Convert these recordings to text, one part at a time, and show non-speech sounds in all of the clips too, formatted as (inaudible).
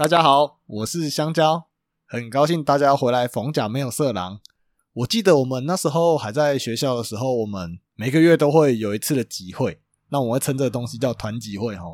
大家好，我是香蕉，很高兴大家回来逢甲没有色狼。我记得我们那时候还在学校的时候，我们每个月都会有一次的集会，那我会称这个东西叫团集会哈。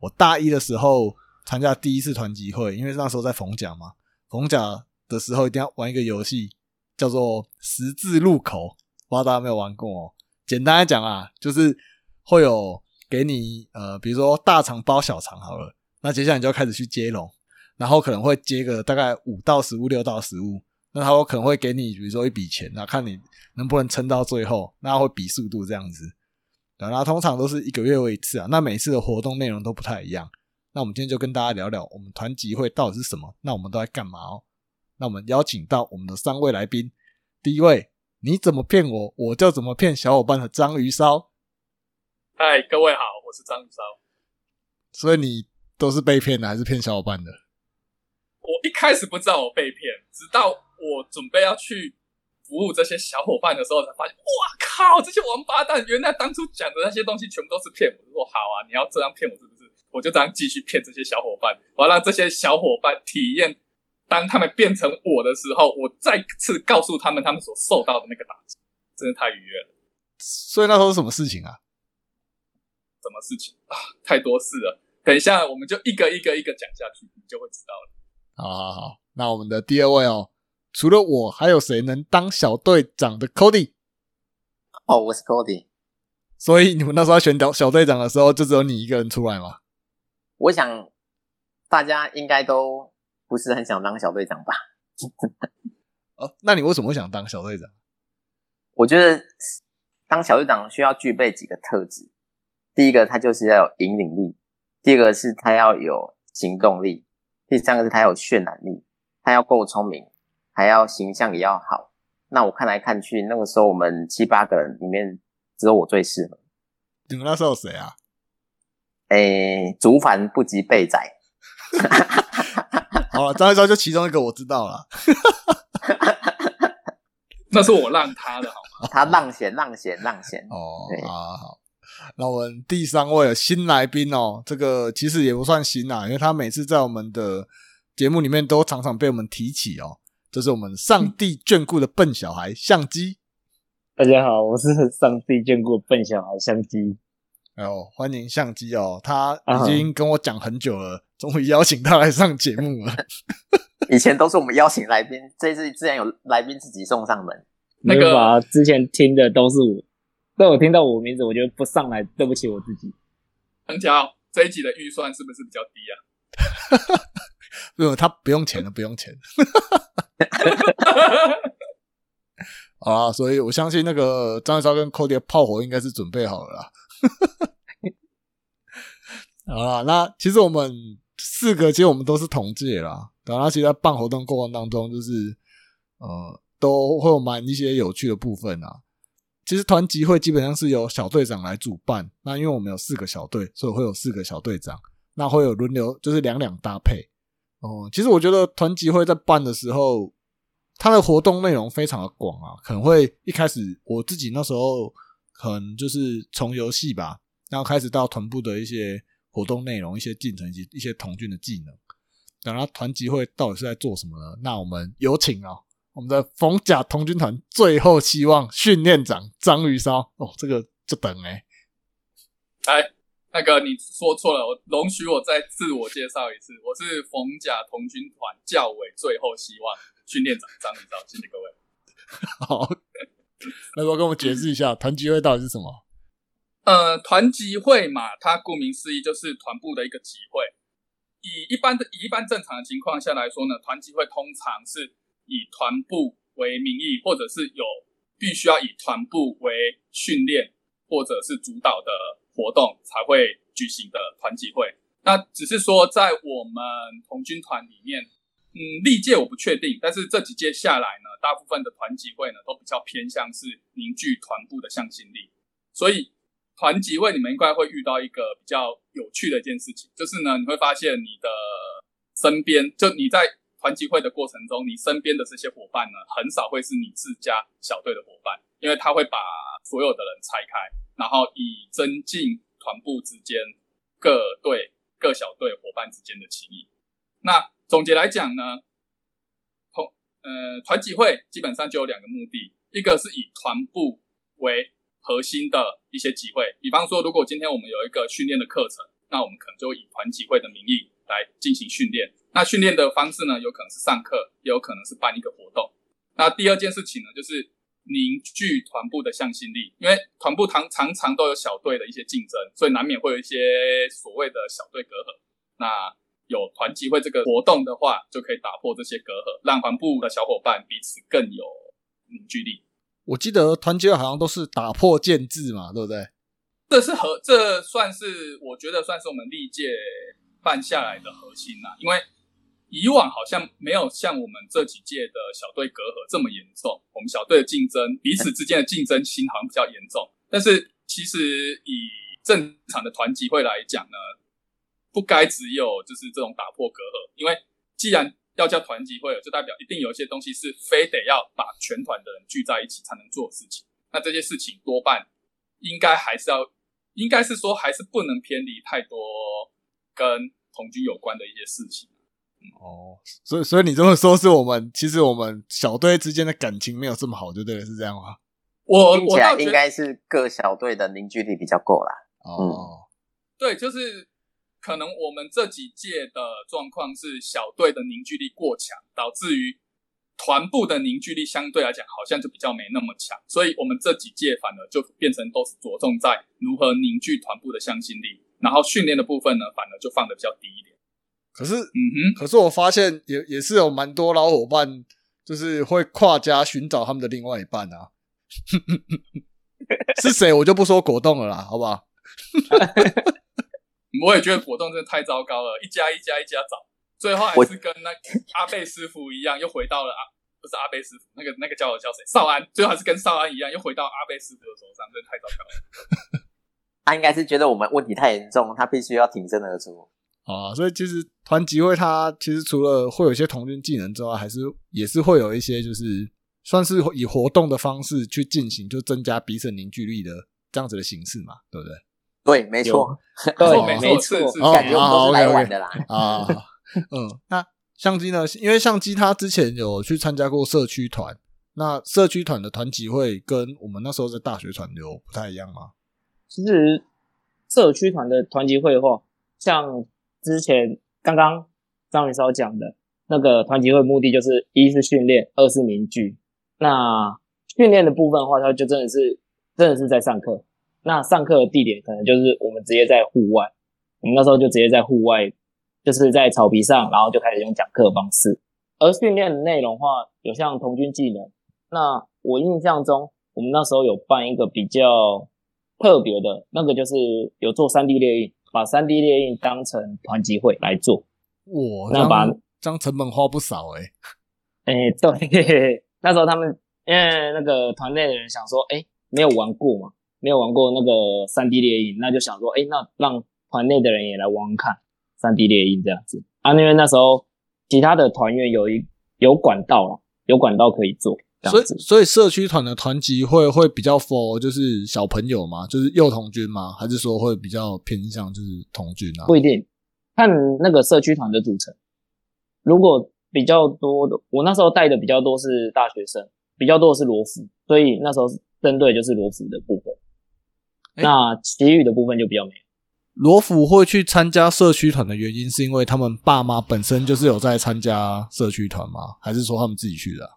我大一的时候参加第一次团集会，因为那时候在逢甲嘛，逢甲的时候一定要玩一个游戏，叫做十字路口，不知道大家有没有玩过哦。简单来讲啊，就是会有给你呃，比如说大肠包小肠好了，那接下来你就开始去接龙，然后可能会接个大概五到十物、六到十物，那他可能会给你比如说一笔钱，那看你能不能撑到最后，那会比速度这样子。然后通常都是一个月为一次啊，那每次的活动内容都不太一样。那我们今天就跟大家聊聊我们团集会到底是什么，那我们都在干嘛哦？那我们邀请到我们的三位来宾，第一位。你怎么骗我，我就怎么骗小伙伴的章鱼烧。嗨，各位好，我是章鱼烧。所以你都是被骗的，还是骗小伙伴的？我一开始不知道我被骗，直到我准备要去服务这些小伙伴的时候，才发现，哇靠，这些王八蛋，原来当初讲的那些东西全部都是骗我。我说好啊，你要这样骗我是不是？我就这样继续骗这些小伙伴，我要让这些小伙伴体验。当他们变成我的时候，我再次告诉他们他们所受到的那个打击，真的太愉悦了。所以那时候是什么事情啊？什么事情啊？太多事了。等一下，我们就一个一个一个讲下去，你就会知道了。好好好，那我们的第二位哦，除了我，还有谁能当小队长的？Cody。哦，我是 Cody。所以你们那时候选小小队长的时候，就只有你一个人出来吗？我想大家应该都。不是很想当小队长吧？(laughs) 哦，那你为什么会想当小队长？我觉得当小队长需要具备几个特质。第一个，他就是要有引领力；第二个是他要有行动力；第三个是他有渲染力，他要够聪明，还要形象也要好。那我看来看去，那个时候我们七八个人里面，只有我最适合。你们那时候谁啊？诶，竹凡不及备仔。好了，张一昭就其中一个我知道了，那是我让他的好吗？(laughs) 他让贤让贤让贤哦，好好，那我们第三位新来宾哦，这个其实也不算新啊，因为他每次在我们的节目里面都常常被我们提起哦，这是我们上帝眷顾的笨小孩相机。大家好，我是上帝眷顾笨小孩相机。哦，欢迎相机哦，他已经跟我讲很久了。终于邀请他来上节目了。(laughs) 以前都是我们邀请来宾，这次自然有来宾自己送上门。那个之前听的都是我，都有听到我名字，我觉得不上来对不起我自己。藤条这一集的预算是不是比较低啊？(laughs) 没有，他不用钱的，不用钱。(laughs) 啊，所以我相信那个张一超跟 Cody 的炮火应该是准备好了。(laughs) 好了，那其实我们。四个其实我们都是同届啦，然后其实在办活动过程当中，就是呃都会有蛮一些有趣的部分啊。其实团集会基本上是由小队长来主办，那因为我们有四个小队，所以会有四个小队长，那会有轮流，就是两两搭配。哦，其实我觉得团集会在办的时候，它的活动内容非常的广啊，可能会一开始我自己那时候可能就是从游戏吧，然后开始到团部的一些。活动内容、一些进程以及一些童军的技能，等他团集会到底是在做什么呢？那我们有请啊，我们的冯甲童军团最后希望训练长张鱼烧哦，这个就等哎，哎，那个你说错了，我容许我再自我介绍一次，我是冯甲童军团教委最后希望训练长张鱼烧，谢谢各位。(laughs) 好，那我跟我们解释一下团集会到底是什么？呃，团集会嘛，它顾名思义就是团部的一个集会。以一般的、以一般正常的情况下来说呢，团集会通常是以团部为名义，或者是有必须要以团部为训练或者是主导的活动才会举行的团集会。那只是说在我们童军团里面，嗯，历届我不确定，但是这几届下来呢，大部分的团集会呢都比较偏向是凝聚团部的向心力，所以。团集会，你们应该会遇到一个比较有趣的一件事情，就是呢，你会发现你的身边，就你在团集会的过程中，你身边的这些伙伴呢，很少会是你自家小队的伙伴，因为他会把所有的人拆开，然后以增进团部之间各队各小队伙伴之间的情谊。那总结来讲呢，同呃团集会基本上就有两个目的，一个是以团部为核心的一些集会，比方说，如果今天我们有一个训练的课程，那我们可能就以团集会的名义来进行训练。那训练的方式呢，有可能是上课，也有可能是办一个活动。那第二件事情呢，就是凝聚团部的向心力，因为团部常常常都有小队的一些竞争，所以难免会有一些所谓的小队隔阂。那有团集会这个活动的话，就可以打破这些隔阂，让团部的小伙伴彼此更有凝聚力。我记得团结好像都是打破建制嘛，对不对？这是核，这算是我觉得算是我们历届办下来的核心啦。因为以往好像没有像我们这几届的小队隔阂这么严重，我们小队的竞争，彼此之间的竞争心好像比较严重。但是其实以正常的团集会来讲呢，不该只有就是这种打破隔阂，因为既然要叫团集会，就代表一定有一些东西是非得要把全团的人聚在一起才能做的事情。那这些事情多半应该还是要，应该是说还是不能偏离太多跟同居有关的一些事情。哦，所以所以你这么说，是我们其实我们小队之间的感情没有这么好，就对了，是这样吗？我听起来应该是各小队的凝聚力比较够啦。哦，对，就是可能我们这几届的状况是小队的凝聚力过强，导致于团部的凝聚力相对来讲好像就比较没那么强，所以我们这几届反而就变成都是着重在如何凝聚团部的向心力，然后训练的部分呢，反而就放的比较低一点。可是嗯哼，可是我发现也也是有蛮多老伙伴，就是会跨家寻找他们的另外一半啊。(laughs) 是谁我就不说果冻了啦，好不好？(laughs) 我也觉得果冻真的太糟糕了，一家一家一家找，最后还是跟那阿贝师傅一样，又回到了阿不是阿贝师傅，那个那个叫我叫谁？少安，最后还是跟少安一样，又回到阿贝师傅的手上，真的太糟糕了。(laughs) 他应该是觉得我们问题太严重，他必须要挺身而出。啊，所以其实团集会它其实除了会有一些同军技能之外，还是也是会有一些就是算是以活动的方式去进行，就增加彼此凝聚力的这样子的形式嘛，对不对？对，没错，(laughs) 对没错，感觉我们都是来玩的啦。啊，(laughs) 嗯，那相机呢？因为相机它之前有去参加过社区团，那社区团的团集会跟我们那时候在大学团有不太一样吗？其实社区团的团集会的话，像之前刚刚张宇稍讲的那个团集会，目的就是一是训练，二是凝聚。那训练的部分的话，它就真的是真的是在上课。那上课的地点可能就是我们直接在户外，我们那时候就直接在户外，就是在草皮上，然后就开始用讲课的方式。而训练的内容的话，有像童军技能。那我印象中，我们那时候有办一个比较特别的，那个就是有做三 D 列印，把三 D 列印当成团集会来做。哇，那把这成本花不少哎、哎、对，那时候他们因为那个团内的人想说，哎、没有玩过嘛，没有玩过那个三 D 列印，那就想说，哎、那让团内的人也来玩玩看三 D 列印这样子啊。因为那时候其他的团员有一有管道了，有管道可以做这所以。所以社区团的团级会会比较 for 就是小朋友吗？就是幼童军吗？还是说会比较偏向就是童军啊？不一定，看那个社区团的组成。如果比较多的，我那时候带的比较多是大学生，比较多的是罗浮，所以那时候针对就是罗浮的部分。诶那其余的部分就比较没有。罗府会去参加社区团的原因，是因为他们爸妈本身就是有在参加社区团吗？还是说他们自己去的啊、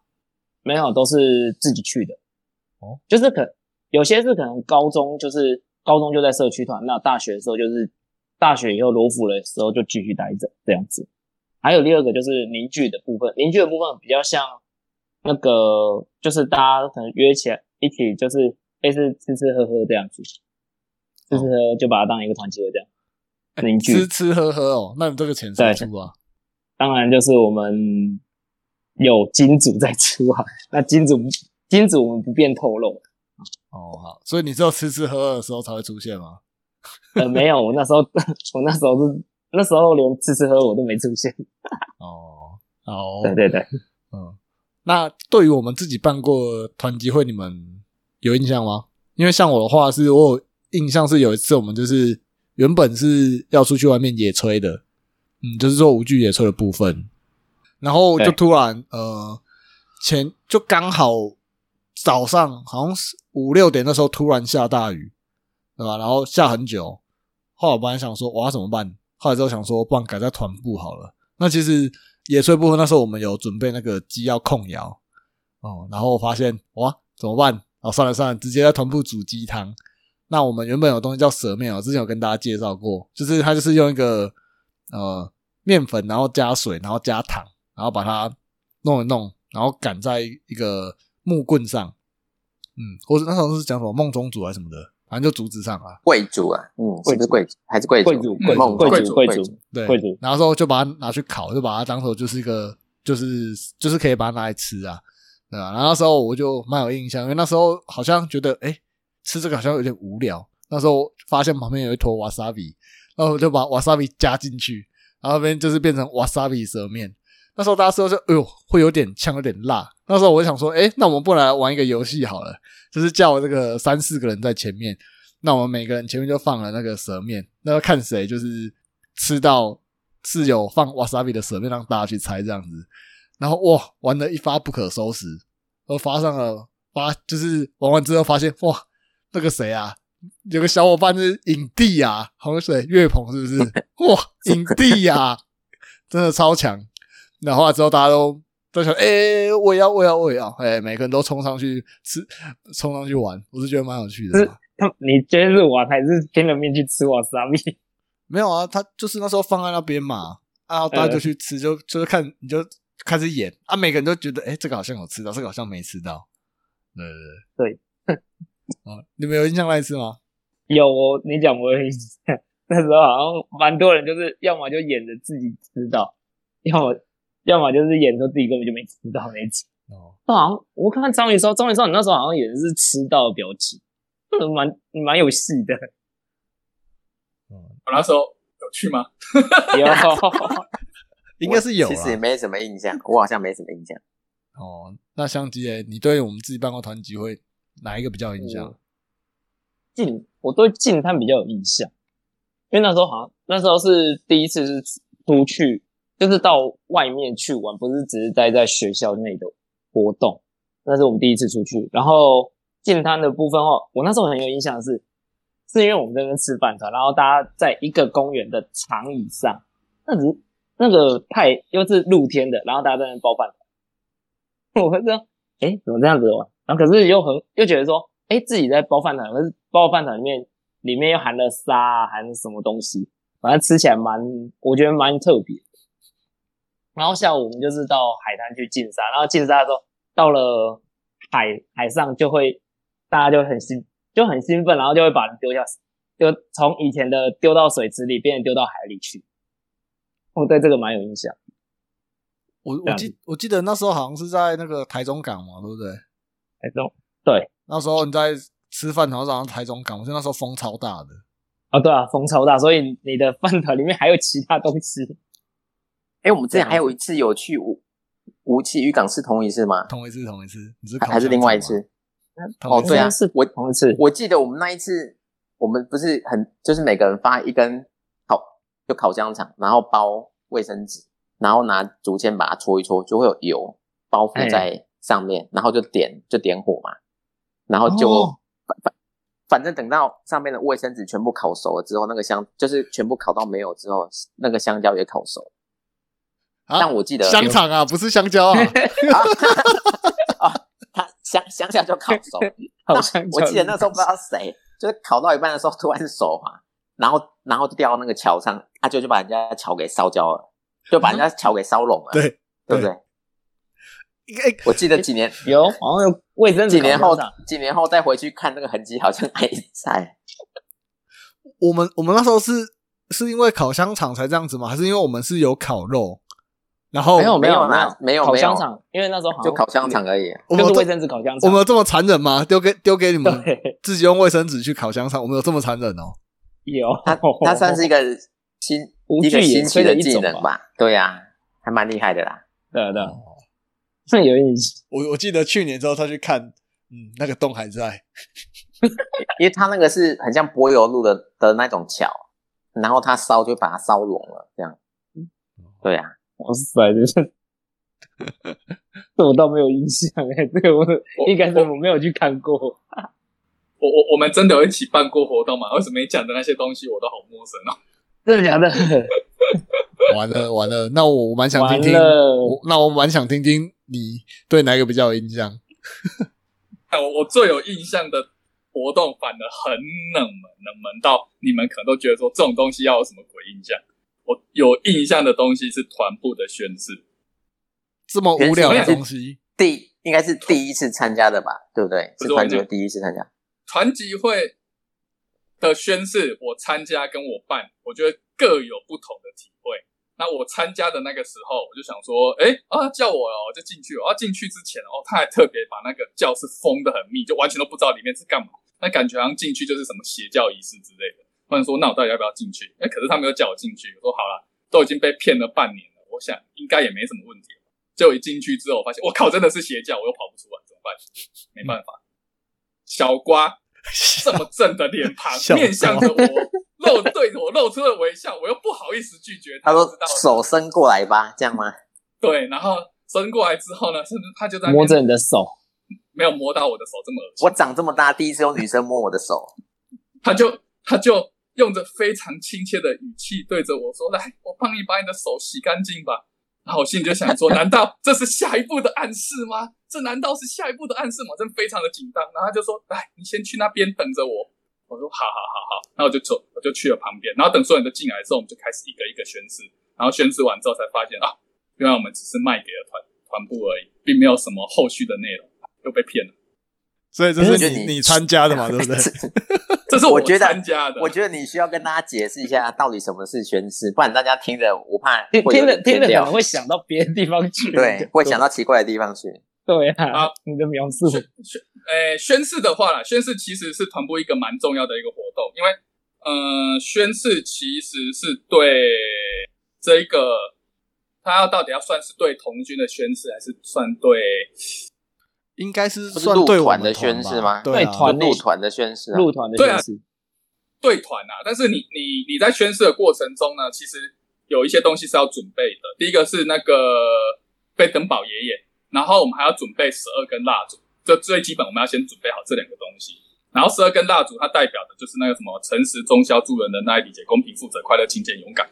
没有，都是自己去的。哦，就是可有些是可能高中就是高中就在社区团，那大学的时候就是大学以后罗浮的时候就继续待着这样子。还有第二个就是凝聚的部分，凝聚的部分比较像那个，就是大家可能约起来一起，就是类似吃吃喝喝这样子，吃吃喝喝就把它当一个团集会这样凝聚。吃吃喝喝哦，那你这个钱谁出啊？当然就是我们有金主在出啊，那金主金主我们不便透露。哦，好，所以你只有吃吃喝喝的时候才会出现吗？呃，没有，我那时候 (laughs) 我那时候是那时候连吃吃喝我都没出现。哦，哦，对对对，嗯，那对于我们自己办过团集会，你们有印象吗？因为像我的话，是我有印象是有一次我们就是原本是要出去外面野炊的，嗯，就是做无惧野炊的部分。然后就突然呃，前就刚好早上好像是五六点那时候突然下大雨，对吧？然后下很久。后来我本来想说我要怎么办，后来之后想说，不然改在团部好了。那其实野炊部分那时候我们有准备那个鸡要控窑哦，然后我发现哇怎么办？哦，算了算了，直接在团部煮鸡汤。那我们原本有东西叫蛇面哦，之前有跟大家介绍过，就是它就是用一个呃面粉，然后加水，然后加糖，然后把它弄一弄，然后赶在一个木棍上，嗯，或者那时候是讲什么梦中竹还是什么的，反正就竹子上啊，贵族啊，嗯，是不是贵族还是贵族贵族？族贵族贵族贵贵族，对，贵族然后之后就把它拿去烤，就把它当做就是一个就是就是可以把它拿来吃啊，对吧？然后那时候我就蛮有印象，因为那时候好像觉得哎、诶吃这个好像有点无聊，那时候发现旁边有一坨 wasabi，然后我就把 wasabi 加进去，然后那边就是变成 wasabi 蛇面。那时候大家说就哎呦会有点呛，有点辣。那时候我想说，哎、那我们不来玩一个游戏好了，就是叫这个三四个人在前面，那我们每个人前面就放了那个蛇面，那要看谁就是吃到是有放 wasabi 的蛇面，让大家去猜这样子。然后哇，玩的一发不可收拾，我发上了发，就是玩完之后发现哇，那个谁啊，有个小伙伴是影帝啊，洪水岳鹏是不是？哇，影帝呀、真的超强。然后之后大家都都想，哎、我也要，我也要，我也要，哎、每个人都冲上去吃，冲上去玩，我是觉得蛮有趣的。他你觉得是玩还是拼了命去吃瓦萨比？(laughs) 没有啊，他就是那时候放在那边嘛，啊，大家就去吃，就就是看你就开始演啊，每个人都觉得，哎、这个好像有吃到，这个好像没吃到，对对对，(laughs) 哦，你们有印象那一次吗？有哦，你讲我有印象，(laughs) 那时候好像蛮多人就是要么就演着自己吃到，要么要么就是演说自己根本就没吃到那一次。哦，那好像我看看张宇说，张宇说你那时候好像也是吃到的表情，嗯蛮蛮有戏的。我那时候有去吗？(laughs) 有，(laughs) 应该是有。其实也没什么印象，我好像没什么印象。哦，那相机诶，你对我们自己办过团集会哪一个比较有印象？近，我对静滩比较有印象，因为那时候好像那时候是第一次是出去，就是到外面去玩，不是只是待在学校内的活动，那是我们第一次出去。然后进摊的部分哦，我那时候很有印象是，是因为我们在那边吃饭团，然后大家在一个公园的长椅上，那只那个太又是露天的，然后大家在那包饭团，(laughs) 我会说，哎，怎么这样子玩？然后可是又很又觉得说，哎，自己在包饭团，可是包饭团里面里面又含了沙，含什么东西，反正吃起来蛮，我觉得蛮特别。然后下午我们就是到海滩去进沙，然后进沙的时候到了海海上就会大家就很兴就很兴奋，然后就会把人丢下，就从以前的丢到水池里变成丢到海里去。我对这个蛮有印象。我我记我记得那时候好像是在那个台中港嘛，对不对？台中对那时候你在吃饭，然后上台中港，我记得那时候风超大的。啊，对啊，风超大，所以你的饭团里面还有其他东西。哎，我们之前还有一次有去无无锡渔港是同一次吗？同一次，同一次，你是还还是另外一次？哦对啊是我同一次，我记得我们那一次，我们不是很就是每个人发一根烤就烤香肠，然后包卫生纸，然后拿竹签把它搓一搓，就会有油包覆在上面，然后就点就点火嘛，然后就、哦反反反正等到上面的卫生纸全部烤熟了之后，那个香就是全部烤到没有之后，那个香蕉也烤熟。啊但我记得香肠啊，不是香蕉啊。(laughs) 啊，他 (laughs) 香香蕉就烤熟，(laughs) 好像我记得那时候不知道谁，就是烤到一半的时候突然手滑，然后然后就掉到那个桥上，他就就把人家桥给烧焦了，就把人家桥给烧拢了，对，对不对？应该我记得几年有好像有卫生纸几年后几年后再回去看那个痕迹，好像还在。我们我们那时候是是因为烤香肠才这样子吗？还是因为我们是有烤肉？然后没有有没有啦没有没有烤香肠，因为那时候好像就烤香肠而已。我们卫生纸烤香肠。我们有这么残忍吗？丢给丢给你们自己用卫生纸去烤香肠，我们有这么残忍哦？有，它它算是一个新 (laughs) 无一个新奇的。技能吧？对呀、还蛮厉害的啦。对啊对啊，这 (laughs) 有意思。我我记得去年之后他去看，嗯，那个洞还在。(laughs) 因为他那个是很像柏油路的的那种桥，然后他烧就把它烧融了，这样。对啊，哇塞，这是，(laughs) 这我倒没有印象哎，这个我应该是我没有去看过。我我我们真的有一起办过活动吗？为什么你讲的那些东西我都好陌生哦？(laughs) 真的假的？(laughs) 完了完了，那我蛮想听听，我那我蛮想听听你对哪个比较有印象？哎，我我最有印象的活动反而很冷门，冷门到你们可能都觉得说这种东西要有什么鬼印象。我有印象的东西是团部的宣誓，这么无聊的东西，第应该是第一次参加的吧，对不对？不是团结第一次参加。团集会的宣誓，我参加跟我办，我觉得各有不同的体会。那我参加的那个时候，我就想说，哎啊，叫我哦，我就进去哦。啊，进去之前哦，他还特别把那个教室封的很密，就完全都不知道里面是干嘛。那感觉好像进去就是什么邪教仪式之类的。或者说，那我到底要不要进去？哎，可是他没有叫我进去。我说好了，都已经被骗了半年了，我想应该也没什么问题。结果一进去之后，我发现我靠，真的是邪教，我又跑不出来，怎么办？没办法，小瓜 (laughs) 这么正的脸庞面向着我，露对着我露出了微笑，我又不好意思拒绝他说知道手伸过来吧，这样吗？对，然后伸过来之后呢，甚至他就在摸着你的手，没有摸到我的手这么恶心，我长这么大第一次有女生摸我的手，他就他就用着非常亲切的语气对着我说：“来，我帮你把你的手洗干净吧。”然后我心里就想说：“难道这是下一步的暗示吗？(laughs) 这难道是下一步的暗示吗？”真非常的紧张。然后他就说：“来，你先去那边等着我。”我说：“好好好好。”然后我就走，我就去了旁边。然后等所有人都进来之后，我们就开始一个一个宣誓。然后宣誓完之后，才发现啊，原来我们只是卖给了团团部而已，并没有什么后续的内容，又被骗了。所以这是你你你参加的嘛，对不对？(laughs) 这是我觉得参加的，我觉得你需要跟大家解释一下到底什么是宣誓，不然大家听着我怕听听着听着可能会想到别的地方去，对，(laughs) 会想到奇怪的地方去。对啊好，你的描述，宣宣呃宣誓的话啦，宣誓其实是团部一个蛮重要的一个活动，因为呃宣誓其实是对这一个他要到底要算是对童军的宣誓，还是算对应该是入算对团的宣誓吗对入团的宣誓啊，入团的宣誓，对团啊？但是你你你在宣誓的过程中呢，其实有一些东西是要准备的。第一个是那个贝登堡爷爷，然后我们还要准备十二根蜡烛，这最基本我们要先准备好这两个东西。然后十二根蜡烛，它代表的就是那个什么诚实、忠孝、助人、仁爱、礼节、公平、负责、快乐、勤俭、勇敢，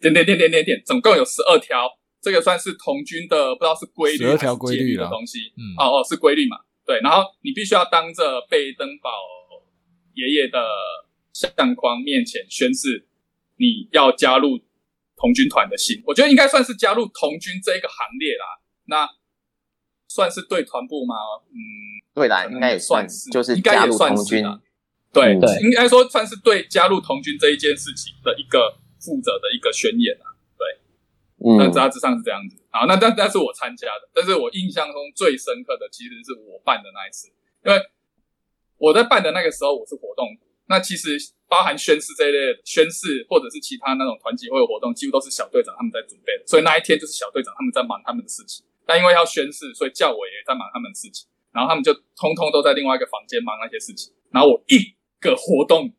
点点点点点点，总共有十二条。这个算是童军的，不知道是规律12还是条规律啦戒律的东西。嗯哦哦，是规律嘛？对。然后你必须要当着贝登堡爷爷的相框面前宣誓，你要加入童军团的心。我觉得应该算是加入童军这一个行列啦。那算是对团部吗？嗯，对啦，应该也算是，就是应该加入也算童军，是啦。对嗯对应该说算是对加入童军这一件事情的一个负责的一个宣言啊。那杂志上是这样子。好，那但但是我参加的，但是我印象中最深刻的其实是我办的那一次，因为我在办的那个时候我是活动，那其实包含宣誓这一类的宣誓，或者是其他那种团体会的活动，几乎都是小队长他们在准备的，所以那一天就是小队长他们在忙他们的事情。但因为要宣誓，所以教委也在忙他们的事情，然后他们就通通都在另外一个房间忙那些事情，然后我一个活动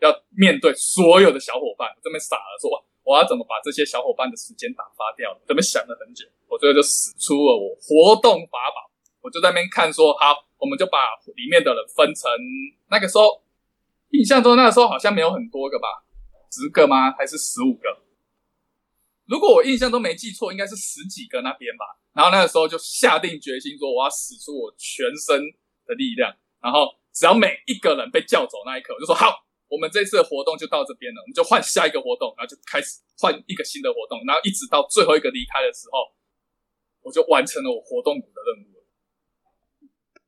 要面对所有的小伙伴，我这边傻了说哇。我要怎么把这些小伙伴的时间打发掉？怎么想了很久，我最后就使出了我活动法宝，我就在那边看说，好，我们就把里面的人分成那个时候，印象中那个时候好像没有很多个吧，十个吗？还是十五个？如果我印象中没记错，应该是十几个那边吧。然后那个时候就下定决心说，我要使出我全身的力量，然后只要每一个人被叫走那一刻，我就说好。我们这次的活动就到这边了，我们就换下一个活动，然后就开始换一个新的活动，然后一直到最后一个离开的时候，我就完成了我活动股的任务了。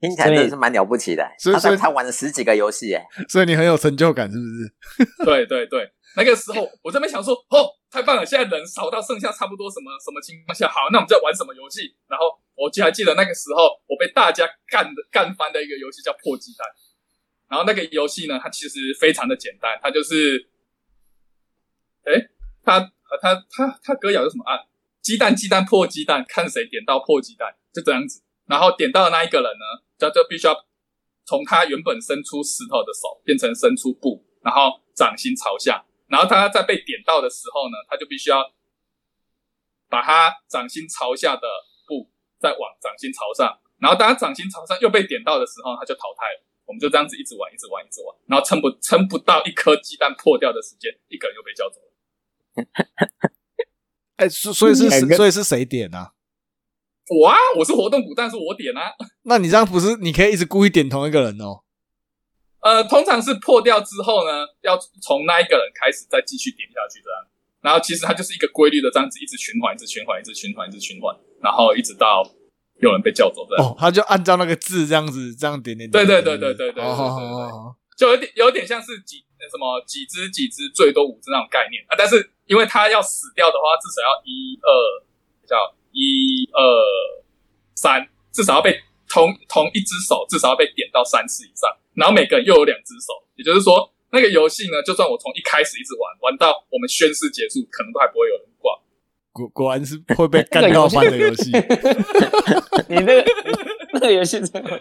听起来真的是蛮了不起的。所以所以他玩了十几个游戏，哎，所以你很有成就感，是不是？(laughs) 对对对，那个时候我这边想说，哦，太棒了，现在人少到剩下差不多什么什么情况下，好，那我们在玩什么游戏？然后我记还记得那个时候，我被大家干的干翻的一个游戏叫破鸡蛋。然后那个游戏呢，它其实非常的简单，它就是，哎，它它它它歌谣有什么啊？鸡蛋鸡蛋破鸡蛋，看谁点到破鸡蛋，就这样子。然后点到的那一个人呢，就就必须要从他原本伸出石头的手变成伸出布，然后掌心朝下。然后他在被点到的时候呢，他就必须要把他掌心朝下的布再往掌心朝上，然后当他掌心朝上又被点到的时候，他就淘汰了。我们就这样子一直玩，一直玩，一直玩，然后撑不撑不到一颗鸡蛋破掉的时间，一个人又被叫走了。(laughs) 哎，所所以是所以是谁点啊？我啊，我是活动股，但是我点啊。(laughs) 那你这样不是你可以一直故意点同一个人哦？呃，通常是破掉之后呢，要从那一个人开始再继续点下去这样。然后其实它就是一个规律的这样子，一直循环，一直循环，一直循环，一直循环，然后一直到有人被叫走的。哦，他就按照那个字这样子这样点点点。对对对对对对对哦就有点有点像是几什么几只几只最多五只那种概念啊，但是因为他要死掉的话，至少要一二叫一二三，至少要被同同一只手至少要被点到三次以上，然后每个人又有两只手，也就是说那个游戏呢，就算我从一开始一直玩玩到我们宣誓结束，可能都还不会有人挂。果果然是会被干掉翻的游戏。(laughs) 你那个那个游戏真的，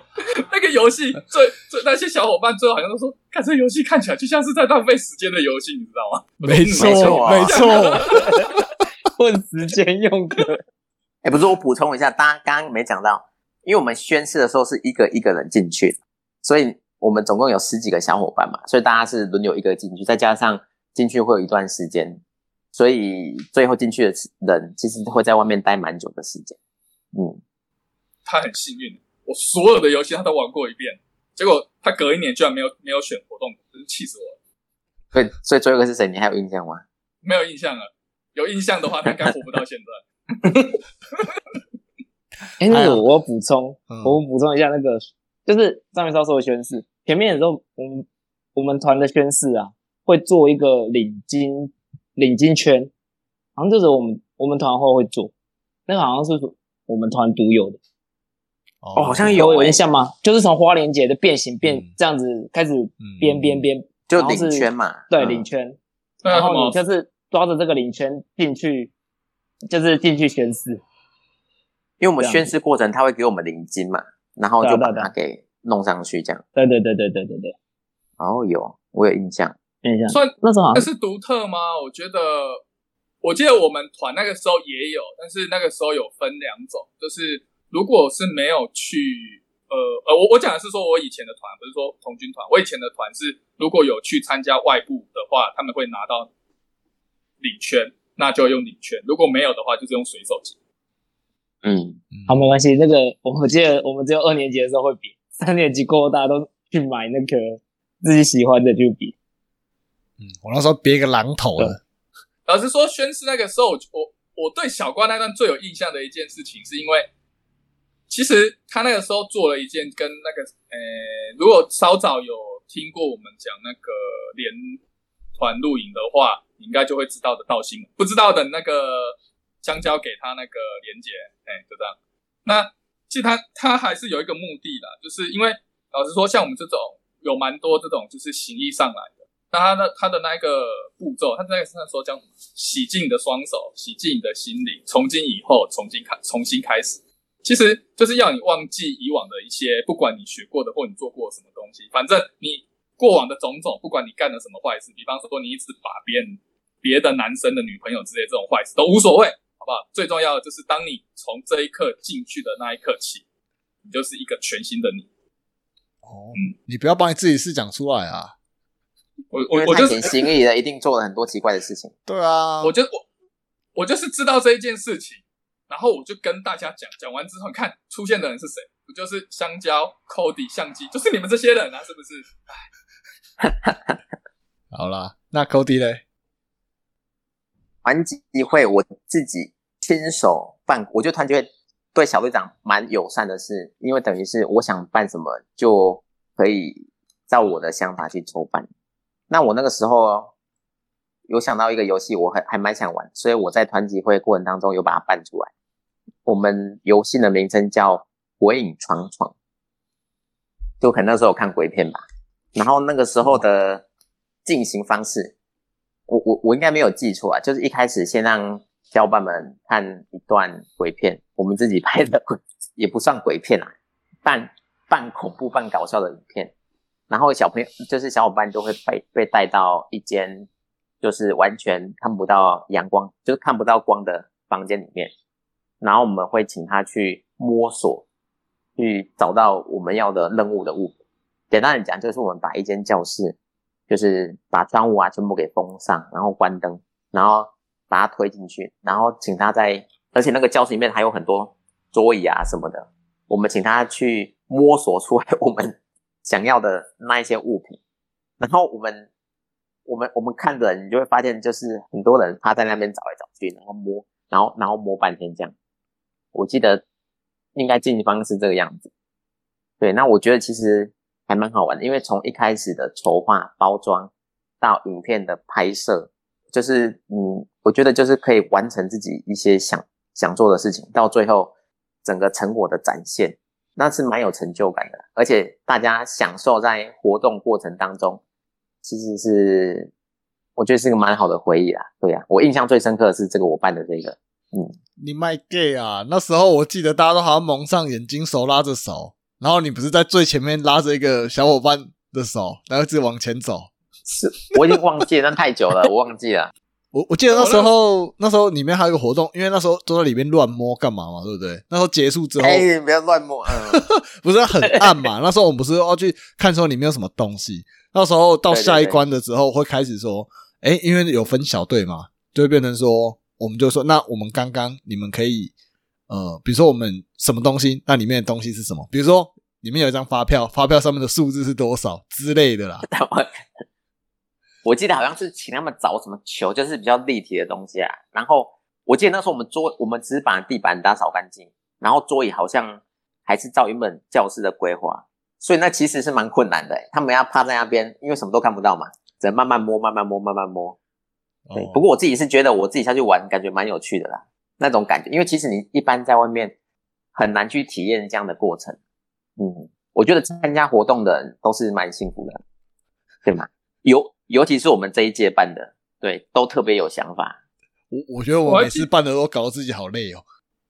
那个游戏最最那些小伙伴最后好像都说，看这个游戏看起来就像是在浪费时间的游戏，你知道吗？没错，没错啊没错。(laughs) 混时间用的。(laughs) 哎，不是，我补充一下，大家刚刚没讲到，因为我们宣誓的时候是一个一个人进去，所以我们总共有十几个小伙伴嘛，所以大家是轮流一个进去，再加上进去会有一段时间，所以最后进去的人其实会在外面待蛮久的时间。嗯，他很幸运，我所有的游戏他都玩过一遍，结果他隔一年居然没有没有选活动，真是气死我了。所以所以最后一个是谁？你还有印象吗？没有印象了，有印象的话，他应该活不到现在。(laughs) 哎，那我补充，嗯我补充一下，那个就是上面稍说的宣誓，前面的时候，我们我们团的宣誓啊，会做一个领巾领巾圈，好像就是我们我们团后会做，那个好像是我们团独有的，哦，好像有有印象吗？就是从花莲节的变形变嗯。这样子开始编编编，就是领圈嘛，对，嗯。领圈，然后你就是抓着这个领圈进去，就是进去宣誓。因为我们宣誓过程他会给我们领巾嘛，然后就把它给弄上去，这样。对对对对对对对，哦，有，我有印象。印象算那时候好像那是独特吗？我觉得，我记得我们团那个时候也有，但是那个时候有分两种，就是如果是没有去，呃呃，我我讲的是说我以前的团，不是说童军团，我以前的团是如果有去参加外部的话，他们会拿到礼券，那就用礼券；如果没有的话，就是用水手机。嗯，好没关系。那个我我记得我们只有二年级的时候会比，三年级过后大家都去买那个自己喜欢的就比。嗯，我那时候别一个榔头的，老实说，宣誓那个时候，我我对小关那段最有印象的一件事情，是因为其实他那个时候做了一件跟那个，呃，如果稍早有听过我们讲那个连团录影的话，你应该就会知道的道心。不知道的那个香蕉给他那个连接，哎，就这样。那其实他他还是有一个目的的，就是因为老实说，像我们这种有蛮多这种就是行医上来。那他的他的那一个步骤，他那个那时候叫什么？洗净你的双手，洗净你的心灵，从今以后重新开，重新开始。其实就是要你忘记以往的一些，不管你学过的或你做过什么东西，反正你过往的种种，不管你干了什么坏事，比方说你一直把别人别的男生的女朋友之类这种坏事都无所谓，好不好？最重要的就是当你从这一刻进去的那一刻起，你就是一个全新的你。哦嗯，你不要把你自己事讲出来啊。(laughs) 我我我就是前行李的一定做了很多奇怪的事情。(laughs) 对啊，我就我我就是知道这一件事情，然后我就跟大家讲，讲完之后，你看出现的人是谁？不就是香蕉、Cody、相机，就是你们这些人啊，是不是？(laughs) 好啦，那 Cody 嘞？团级会我自己亲手办，我觉得团结会对小队长蛮友善的是，因为等于是我想办什么就可以照我的想法去筹办。那我那个时候有想到一个游戏，我还还蛮想玩，所以我在团集会过程当中有把它办出来。我们游戏的名称叫《鬼影闯闯》，就可能那时候看鬼片吧。然后那个时候的进行方式，我我我应该没有记错啊，就是一开始先让小伙伴们看一段鬼片，我们自己拍的鬼也不算鬼片啊，半半恐怖半搞笑的影片。然后小朋友就是小伙伴就会被被带到一间就是完全看不到阳光，就是看不到光的房间里面，然后我们会请他去摸索，去找到我们要的任务的物。简单的讲，就是我们把一间教室，就是把窗户啊全部给封上，然后关灯，然后把它推进去，然后请他在，而且那个教室里面还有很多桌椅啊什么的，我们请他去摸索出来我们想要的那一些物品，然后我们。我们我们看着，你就会发现，就是很多人趴在那边找来找去，然后摸，然后然后摸半天这样。我记得应该进方是这个样子。对，那我觉得其实还蛮好玩的，因为从一开始的筹划、包装到影片的拍摄，就是嗯，我觉得就是可以完成自己一些想想做的事情，到最后整个成果的展现，那是蛮有成就感的，而且大家享受在活动过程当中。其实是，我觉得是个蛮好的回忆啦。对呀，我印象最深刻的是这个我办的这个，嗯，你卖 gay 啊？那时候我记得大家都好像蒙上眼睛，手拉着手，然后你不是在最前面拉着一个小伙伴的手，然后一直往前走。是，我已经忘记了，那太久了，我忘记了。我我记得那时候，那时候里面还有一个活动，因为那时候都在里面乱摸干嘛嘛，对不对？那时候结束之后，哎，不要乱摸，(laughs) 不是很暗嘛？那时候我们不是要去看说里面有什么东西。那时候到下一关的时候，会开始说，哎，因为有分小队嘛，就会变成说，我们就说，那我们刚刚你们可以，呃，比如说我们什么东西，那里面的东西是什么？比如说里面有一张发票，发票上面的数字是多少之类的啦。(laughs) 我记得好像是请他们找什么球，就是比较立体的东西啊。然后我记得那时候我们桌，我们只是把地板打扫干净，然后桌椅好像还是照原本教室的规划。所以那其实是蛮困难的，他们要趴在那边，因为什么都看不到嘛，只能慢慢摸，慢慢摸，慢慢摸。对，不过我自己是觉得我自己下去玩，感觉蛮有趣的啦，那种感觉，因为其实你一般在外面很难去体验这样的过程。嗯，我觉得参加活动的人都是蛮幸福的，对吗？尤尤其是我们这一届办的，对，都特别有想法。我我觉得我每次办的都搞得自己好累哦。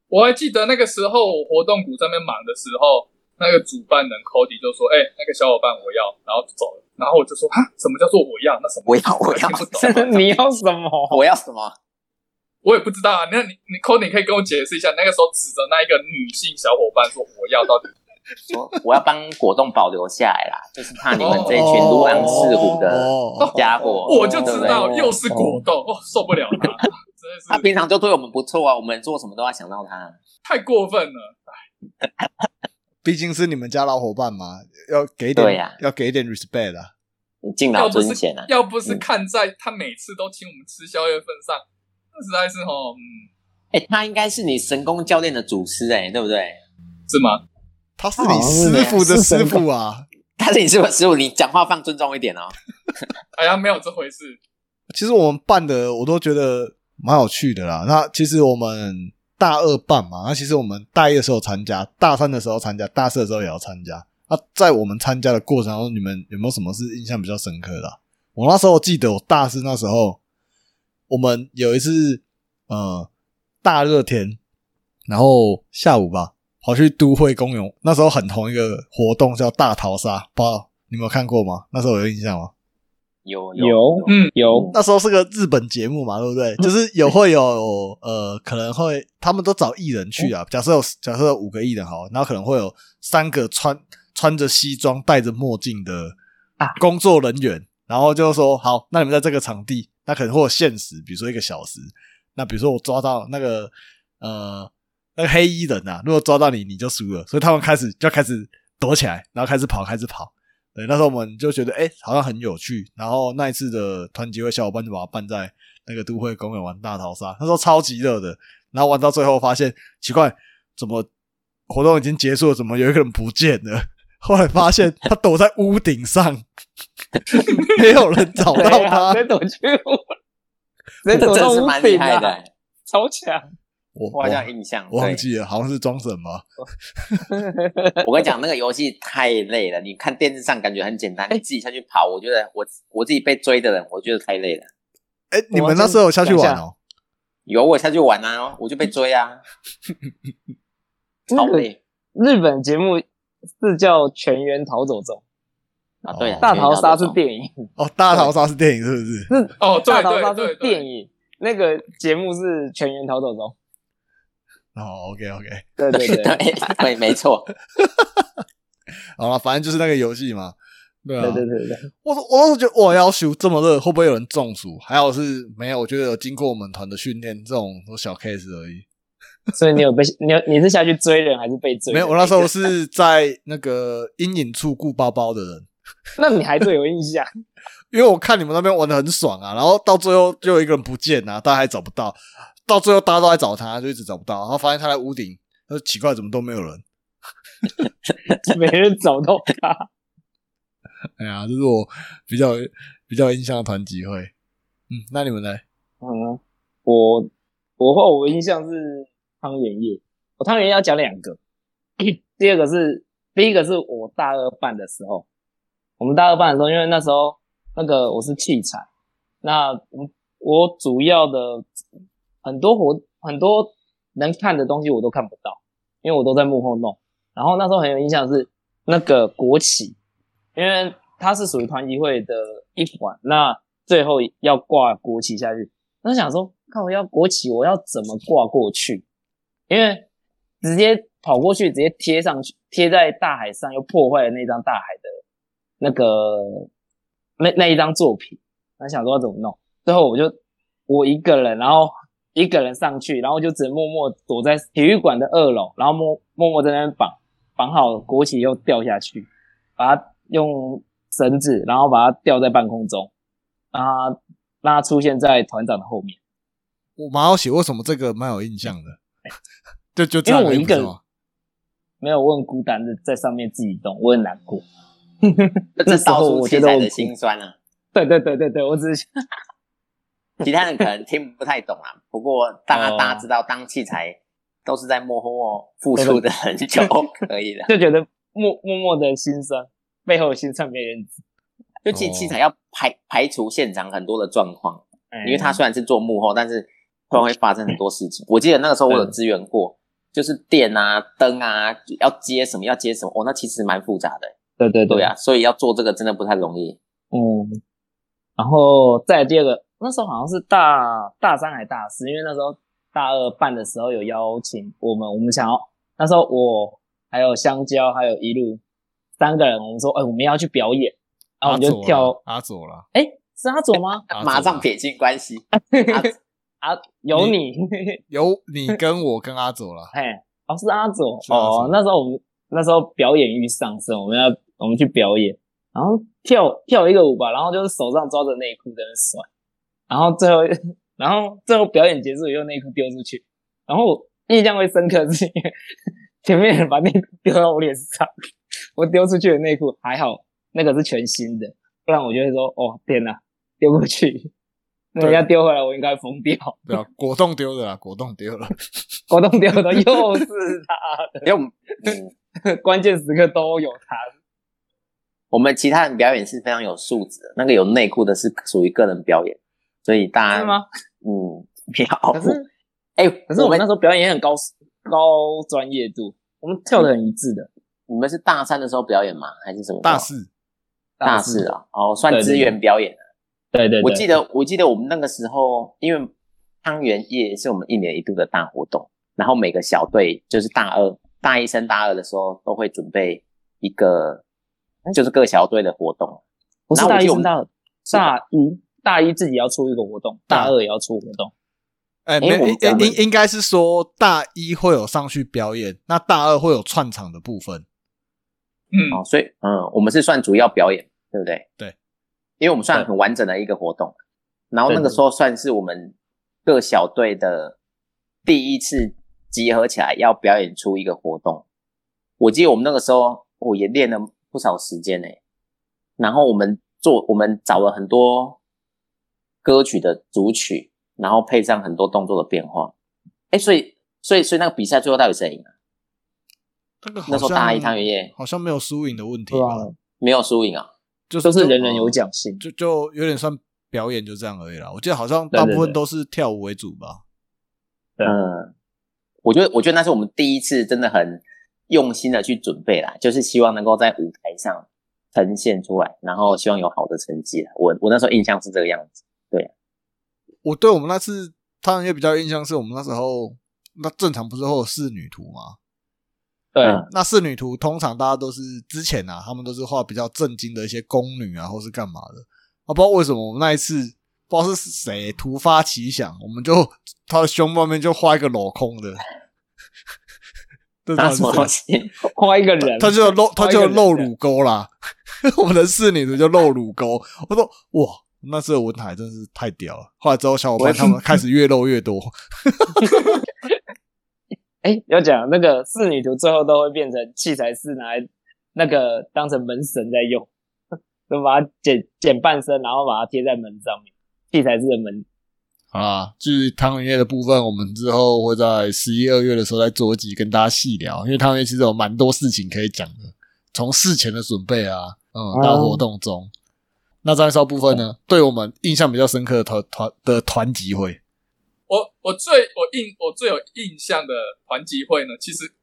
我还记得那个时候活动股上面忙的时候。那个主办人 Cody 就说：“哎，那个小伙伴我要，然后就走了。然后我就说：哈，什么叫做我要？那什么？我要，我要，不懂。你要什么？我要什么？我也不知道啊。那你你 Cody 可以跟我解释一下，那个时候指着那一个女性小伙伴说我要到底？说我要帮果冻保留下来啦，(laughs) 就是怕你们这群如狼似虎的家伙。我就知道又是果冻，哦，受不了他，(laughs) 真的是。他平常就对我们不错啊，我们做什么都要想到他，太过分了。毕竟是你们家老伙伴嘛，要给点，要给点 respect 啊，敬老尊贤啊。要不是看在他每次都请我们吃宵夜份上，那实在是哦，嗯，哎，他应该是你神功教练的祖师哎，对不对？是吗？他是你师傅的师傅啊，他是你师傅师傅，你讲话放尊重一点哦。(laughs) 好像，没有这回事。其实我们办的我都觉得蛮有趣的啦。那其实我们。大二办嘛，那其实我们大一的时候参加，大三的时候参加，大四的时候也要参加。那在我们参加的过程中，你们有没有什么是印象比较深刻的？我那时候记得，我大四那时候，我们有一次，呃，大热天，然后下午吧，跑去都会公园，那时候很同一个活动叫大逃杀，不知道你有没有看过吗？那时候有印象吗？有有嗯有，那时候是个日本节目嘛，对不对？就是有会有呃，可能会他们都找艺人去啊。假设有假设有五个艺人好，然后可能会有三个穿穿着西装、戴着墨镜的工作人员，然后就说好，那你们在这个场地，那可能会有限时，比如说一个小时。那比如说我抓到那个呃那个黑衣人啊，如果抓到你，你就输了。所以他们开始就开始躲起来，然后开始跑，开始跑。对，那时候我们就觉得，哎，好像很有趣。然后那一次的团结会小伙伴就把它办在那个都会公园玩大逃杀，那时候超级热的。然后玩到最后发现奇怪，怎么活动已经结束了，怎么有一个人不见了？后来发现他躲在屋顶上，没有人找到他，谁躲去？(laughs) 谁躲到屋顶的？超强。我好像印象忘记了，好像是装什么？(laughs) (laughs) 我跟你讲，那个游戏太累了。你看电视上感觉很简单，你自己下去跑，我觉得我我自己被追的人，我觉得太累了。哎，你们那时候有下去玩哦？有，我下去玩啊，我就被追啊，(laughs) 超累。日本节目是叫《全员逃走中》啊，对，大逃杀是电影哦，大逃杀是电影是不是？是哦，大逃杀是电影，那个节目是《全员逃走中》。哦，OK OK，对对对 (laughs) 对对，没错。(laughs) 好了，反正就是那个游戏嘛。对啊，对对对对，我我当时觉得哇，要求这么热，会不会有人中暑？还好是没有，我觉得有经过我们团的训练，这种都小 case 而已。所以你有被你有你是下去追人还是被追？没有，我那时候，是在那个阴影处顾包包的人，(laughs) 那你还对有印象？因为我看你们那边玩的很爽啊，然后到最后就有一个人不见啊，大家还找不到，到最后大家都在找他，就一直找不到，然后发现他在屋顶，他说奇怪，怎么都没有人？(laughs) 没人找到他。哎呀，这是我比较比较印象的团集会。嗯，那你们呢？嗯，我我话我印象是汤圆夜，我汤圆夜要讲两个，(coughs) 第二个是第一个是我大二办的时候，我们大二办的时候，因为那时候那个我是器材，那我我主要的很多活很多能看的东西我都看不到，因为我都在幕后弄。然后那时候很有印象是那个国旗，因为它是属于团体会的一环，那最后要挂国旗下去。那想说，看我要国旗，我要怎么挂过去？因为直接跑过去，直接贴上去，贴在大海上，又破坏了那张大海的那个那那一张作品。那想说要怎么弄？最后我就我一个人，然后一个人上去，然后就只能默默躲在体育馆的二楼，然后默默默在那边绑绑好国旗，又掉下去，把它用绳子，然后把它吊在半空中，让它让它出现在团长的后面。我蛮好奇，为什么这个蛮有印象的？(laughs) 就就这样，因为我一个没有，我很孤单的在上面自己动，我很难过。(laughs) 这是道 (laughs) 那时候我觉得我孤辛酸啊。对对对对对，我只是 (laughs) 其他人可能听不太懂啊，(laughs) 不过大家哦大家知道，当器材都是在幕后付出的很久可以的。(laughs) 就觉得默默默的心酸，背后的心酸没人知。就器器材要排排除现场很多的状况，因为他虽然是做幕后，但是突然会发生很多事情。我记得那个时候我有支援过，就是电啊、灯啊要接什么要接什么，哦，那其实蛮复杂的。对对对啊，，所以要做这个真的不太容易。嗯。然后再来第二个，那时候好像是大大三还大四，因为那时候大二办的时候有邀请我们，我们想要那时候我还有香蕉还有一路三个人，我们说，哎、我们要去表演，然后我们就跳，阿佐了，哎、是阿佐吗？马上撇清关系，啊，(laughs) 有你，有你跟我跟阿佐了，(laughs) 嘿，哦，是阿佐是阿佐哦。那时候我们那时候表演欲上升，我们要我们去表演，然后跳跳一个舞吧，然后就是手上抓着内裤在那甩，然后最后 (laughs) 然后最后表演结束以后内裤丢出去，然后我印象会深刻是因为前面人把内裤丢到我脸上，(laughs) 我丢出去的内裤还好那个是全新的，不然我就会说哦天哪，丢过去。那人家丢回来，我应该疯掉。对啊，果冻丢的啦，果冻丢了，(laughs) 果冻丢的又是他的，因为我们嗯，关键时刻都有他。我们其他人表演是非常有素质的，那个有内裤的是属于个人表演，所以大家吗？嗯，不要。可是哎、可是我们那时候表演也很高高专业度，我们跳的很一致的。你们是大三的时候表演吗？还是什么？大四大四啊，哦，算资源表演。对对对，我记得，我记得我们那个时候，因为汤圆夜是我们一年一度的大活动，然后每个小队就是大二、大一升大二的时候都会准备一个，就是各小队的活动。不是大一升大二，大一大一自己要出一个活动，大大二也要出活动。哎，没应我们这样应应该是说大一会有上去表演，那大二会有串场的部分。嗯，哦，所以嗯，我们是算主要表演，对不对？对，因为我们算很完整的一个活动，然后那个时候算是我们各小队的第一次集合起来要表演出一个活动。我记得我们那个时候我也练了不少时间呢，然后我们做我们找了很多歌曲的主曲，然后配上很多动作的变化。哎，所以所以所以那个比赛最后到底谁赢啊？那个好那时候大一汤圆夜好像没有输赢的问题吧？，没有输赢啊。就都是人人有奖性。就就有点算表演，就这样而已啦。我记得好像大部分都是跳舞为主吧。对嗯，我觉得，我觉得那是我们第一次真的很用心的去准备啦，就是希望能够在舞台上呈现出来，然后希望有好的成绩啦。我我那时候印象是这个样子。我对我们那次汤圆夜比较印象，是我们那时候那正常不是会有仕女图吗？对，嗯那仕女图通常大家都是之前啊，他们都是画比较震惊的一些宫女啊，或是干嘛的。啊，不知道为什么我们那一次不知道是谁突发奇想，我们就他的胸外面就画一个镂空的，这到拿底是什么东？西？画一个人，他就露，他就露乳沟啦。(laughs) 我们的仕女图就露乳沟。我说哇，那次的文海真是太屌了。后来之后，小伙伴他们开始越露越多。(laughs) 哎，要讲那个仕女图，最后都会变成器材室拿来那个当成门神在用，就把它剪剪半身，然后把它贴在门上面，器材室的门。好啦，至于汤圆夜的部分，我们之后会在十一二月的时候再做一集跟大家细聊，因为汤圆夜其实有蛮多事情可以讲的，从事前的准备啊，嗯，到活动中。那张少部分呢，对我们印象比较深刻的团团的团集会，我我最我印我最有印象的团集会呢，其实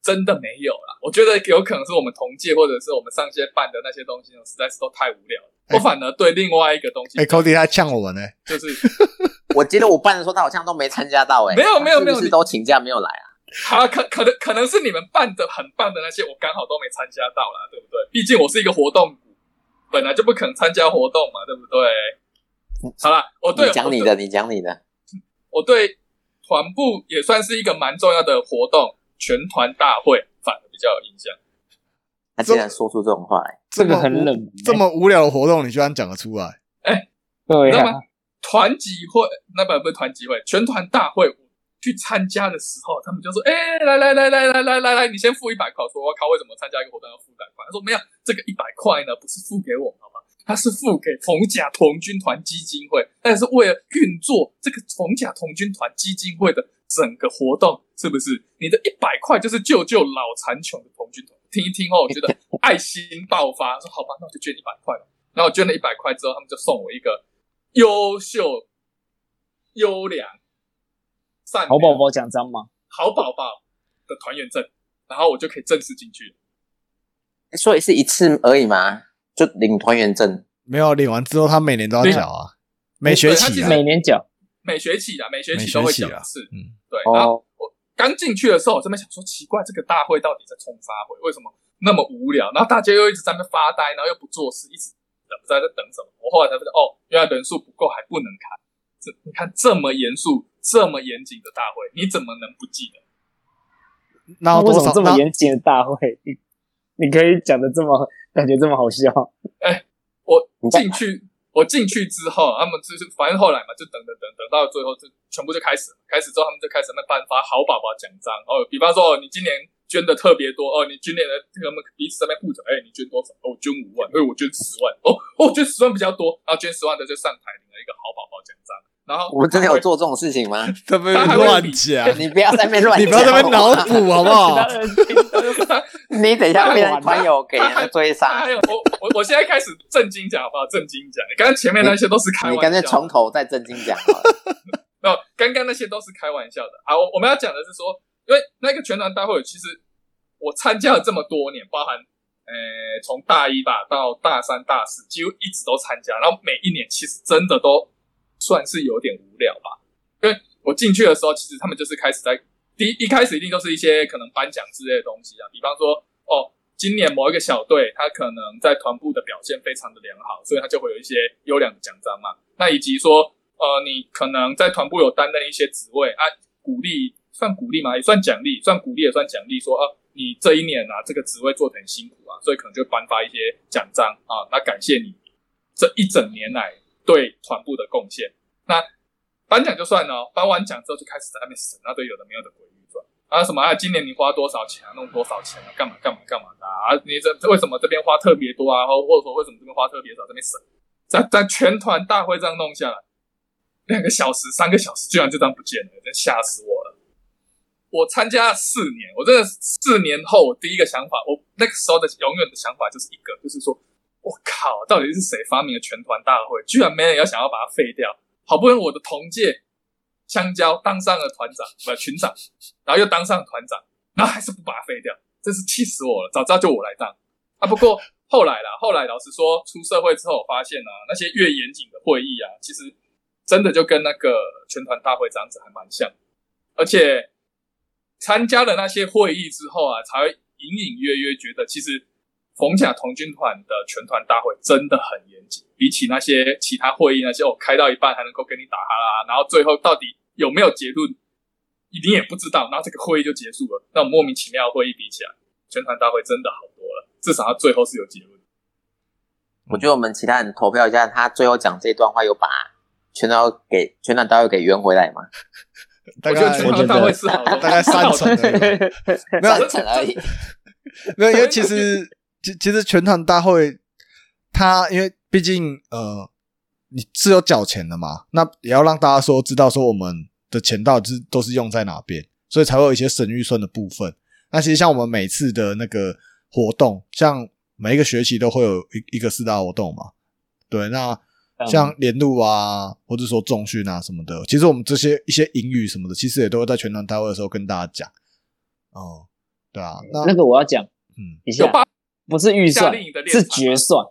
真的没有啦。我觉得有可能是我们同届或者是我们上届办的那些东西呢，实在是都太无聊了。我反而对另外一个东西，哎、c o d y 他呛我们呢、就是 (laughs) 我记得我办的时候，他好像都没参加到哎、没有没有没有是都请假没有来啊？他可可能可能是你们办的很棒的那些，我刚好都没参加到啦，对不对？毕竟我是一个活动股，本来就不肯参加活动嘛，对不对？好啦，我对你讲你的，你讲你的。我对团部也算是一个蛮重要的活动，全团大会反而比较有印象。他竟然说出这种话来，这个很冷欸这么无聊的活动，你居然讲得出来？对啊你知道吗，团集会那不不是团集会，全团大会我去参加的时候，他们就说：“哎、来来来来来来来来，你先付一百块。”说：“我靠，为什么参加一个活动要付一百块？”他说：“没有，这个一百块呢，不是付给我们，好吗？它是付给逢甲童军团基金会，但是为了运作这个逢甲童军团基金会的整个活动，是不是？你的一百块就是救救老残穷的童军团。”听一听后，我觉得爱心爆发，说：“好吧，那我就捐一百块吧。”然后捐了一百块之后，他们就送我一个优秀、优良、好宝宝奖章吗？好宝宝的团员证，然后我就可以正式进去了。所以是一次而已嘛，就领团员证。没有领完之后，他每年都要缴啊，每学期啊，他其实每年缴，每学期啊，每学期都会缴一次。，嗯，对，然后哦，我刚进去的时候，我这边想说奇怪，这个大会到底在冲啥会？为什么那么无聊？然后大家又一直在那边发呆，然后又不做事，一直等不知道在等什么。我后来才发现，哦，原来人数不够，还不能开。这你看这么严肃、这么严谨的大会，你怎么能不记得？那有多少？为什么这么严谨的大会，你你可以讲的这么感觉这么好笑？(laughs) 我你在进去，我进去之后，他们就是反正后来嘛，就等等等等到最后就全部就开始了，开始之后他们就开始那颁发好宝宝奖章哦，比方说哦，你今年捐的特别多哦，你今年的他们彼此在那边互奖，哎，你捐多少？哦，我捐五万，哎，我捐十万，哦，哦，我捐十万比较多，然后捐十万的就上台领了一个好宝宝奖章，然后我们真的有做这种事情吗？这 (laughs) 边他还会乱理讲，你不要在那边乱讲，你不要在那边脑补好不好其 (laughs) 他？人听到就你等一下被他团友给追杀我我我现在开始正经讲好不好？正经讲，刚刚前面那些都是开玩笑的，你干脆从头再正经讲好了。(laughs) 没有，刚刚那些都是开玩笑的啊。我我们要讲的是说，因为那个全团大会，其实我参加了这么多年，包含呃从大一吧到大三、大四，几乎一直都参加，然后每一年其实真的都算是有点无聊吧。因为我进去的时候，其实他们就是开始在第一一开始一定都是一些可能颁奖之类的东西啊，比方说哦。今年某一个小队，他可能在团部的表现非常的良好，所以他就会有一些优良的奖章嘛。那以及说，呃，你可能在团部有担任一些职位啊，鼓励算鼓励嘛，也算奖励，算鼓励也算奖励，说啊，你这一年啊这个职位做得很辛苦啊，所以可能就颁发一些奖章啊，那感谢你这一整年来对团部的贡献。那颁奖就算了，颁完奖之后就开始在那边审那堆有的没有的鬼预算啊，什么啊，今年你花多少钱啊，弄多少钱啊，干嘛干嘛干嘛的啊，你这为什么这边花特别多啊，或或者说为什么这边花特别少，这边省。在在全团大会这样弄下来，两个小时、三个小时，居然就这样不见了，真吓死我了。我参加四年，我真的四年后，我第一个想法，我那个时候的永远的想法就是一个，就是说，我靠，到底是谁发明了全团大会？居然没人要想要把它废掉。好不容易我的同届香蕉当上了团长，不群长，然后又当上团长，然后还是不把它废掉，真是气死我了。早知道就我来当啊！不过后来啦，后来老实说，出社会之后，我发现啊，那些越严谨的会议啊，其实真的就跟那个全团大会这样子还蛮像。而且参加了那些会议之后啊，才会隐隐约约觉得，其实冯甲童军团的全团大会真的很严谨，比起那些其他会议，那些哦开到一半还能够跟你打哈啦，然后最后到底有没有结论，你也不知道，然后这个会议就结束了。那种莫名其妙的会议比起来，全团大会真的好多了，至少他最后是有结论。我觉得我们其他人投票一下，他最后讲这段话有把全团给全团大会给圆回来吗？大我觉得全团大会是好的，大概三成 (laughs) 三成而已。没有，(laughs) 因为其实其其实全团大会，他因为毕竟呃你是有缴钱的嘛，那也要让大家说知道说我们的钱到底是都是用在哪边，所以才会有一些省预算的部分。那其实像我们每次的那个活动，像每一个学期都会有一一个四大活动嘛，对，那像联路啊，或者说重训啊什么的，其实我们这些一些英语什么的，其实也都会在全团大会的时候跟大家讲。哦，对啊，那那个我要讲嗯，一下不是预算是决算，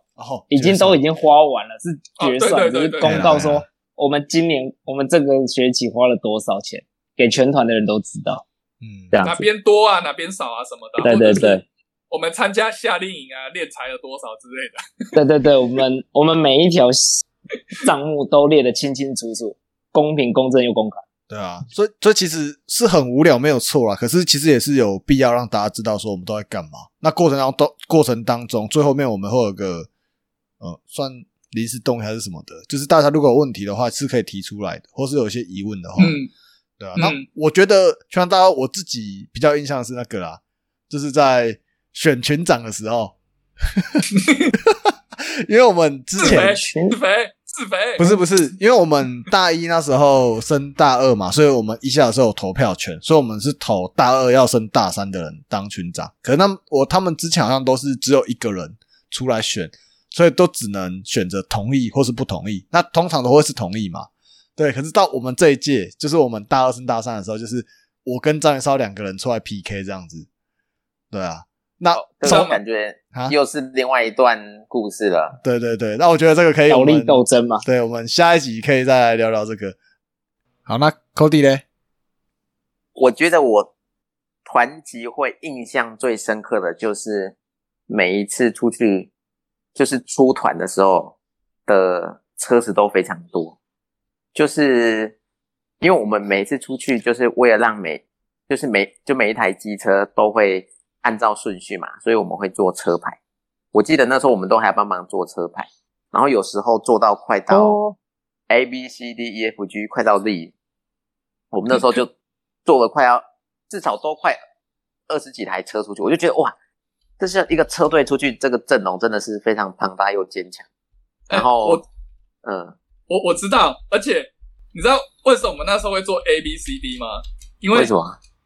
已经都已经花完了，是决算，哦对对对只是公告说我们今年我们这个学期花了多少钱，给全团的人都知道，嗯。哪这样哪。边多啊，哪边少啊什么的，对对对。我们参加夏令营啊，练财了多少之类的。对对对，我们我们每一条账目都列得清清楚楚，公平、公正又公开。对啊，所以所以其实是很无聊，没有错啦。可是其实也是有必要让大家知道说我们都在干嘛。那过程当中，都过程当中，最后面我们会有个呃，算临时动议还是什么的，就是大家如果有问题的话，是可以提出来的，或是有一些疑问的话，嗯，对啊。嗯那我觉得全场大家我自己比较印象的是那个啦，就是在选群长的时候，(laughs) 因为我们之自前肥自肥，不是不是，因为我们大一那时候升大二嘛，所以我们一下的时候有投票权，所以我们是投大二要升大三的人当群长。可是他们我他们之前好像都是只有一个人出来选，所以都只能选择同意或是不同意。那通常都会是同意嘛？对。可是到我们这一届，就是我们大二升大三的时候，就是我跟张元超两个人出来 PK 这样子。对啊，那这这种感觉啊又是另外一段故事了。对对对，那我觉得这个可以有力斗争嘛，对，我们下一集可以再来聊聊这个。好，那 Cody 呢？我觉得我团集会印象最深刻的就是每一次出去，就是出团的时候的车子都非常多，就是因为我们每一次出去，就是为了让每就是每就每一台机车都会按照顺序嘛，所以我们会做车牌。我记得那时候我们都还帮忙做车牌，然后有时候做到快到哦 A B C D E F G 快到 Z，我们那时候就 (laughs) 做了快要至少都快二十几台车出去，我就觉得哇，这是一个车队出去，这个阵容真的是非常庞大又坚强。哎然后，我嗯，我我知道，而且你知道为什么我们那时候会做 A B C D 吗？因为为什么？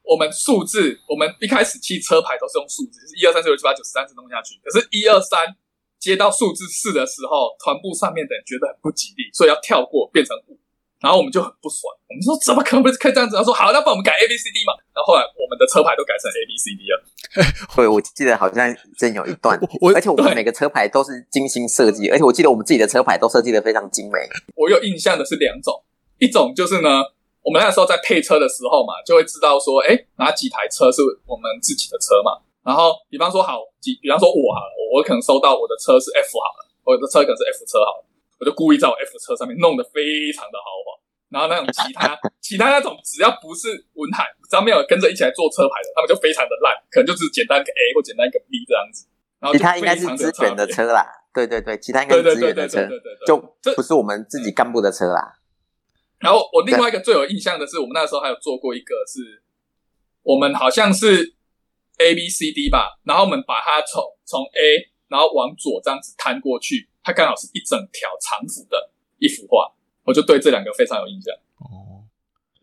我们数字，我们一开始汽车牌都是用数字，就是一二三四五六七八九十三十弄下去。可是，一二三接到数字四的时候，团部上面的人觉得很不吉利，所以要跳过变成五。然后我们就很不爽，我们说怎么可能不是可以这样子？他说好，那帮我们改 A B C D 嘛。然后后来我们的车牌都改成 A B C D 了。(laughs) 对，我记得好像真有一段，(laughs) 我而且我们每个车牌都是精心设计，而且我记得我们自己的车牌都设计的非常精美。我有印象的是两种，一种就是呢，我们那时候在配车的时候嘛，就会知道说，哎，哪几台车是我们自己的车嘛。然后，比方说好，几，比方说我好了，我可能收到我的车是 F 好了，我的车可能是 F 车好了，我就故意在我 F 车上面弄得非常的豪华。然后那种其他其他那种只要不是文海，只要没有跟着一起来做车牌的，他们就非常的烂，可能就是简单一个 A 或简单一个 B 这样子。然后其他应该是非常支援的，车啦，对对对，其他应该是对对对对支援的车对，对对对，就这不是我们自己干部的车啦。然后我另外一个最有印象的是，我们那时候还有做过一个是，我们好像是 A B C D 吧，然后我们把它从从 A 然后往左这样子摊过去，它刚好是一整条长幅的一幅画，我就对这两个非常有印象。哦，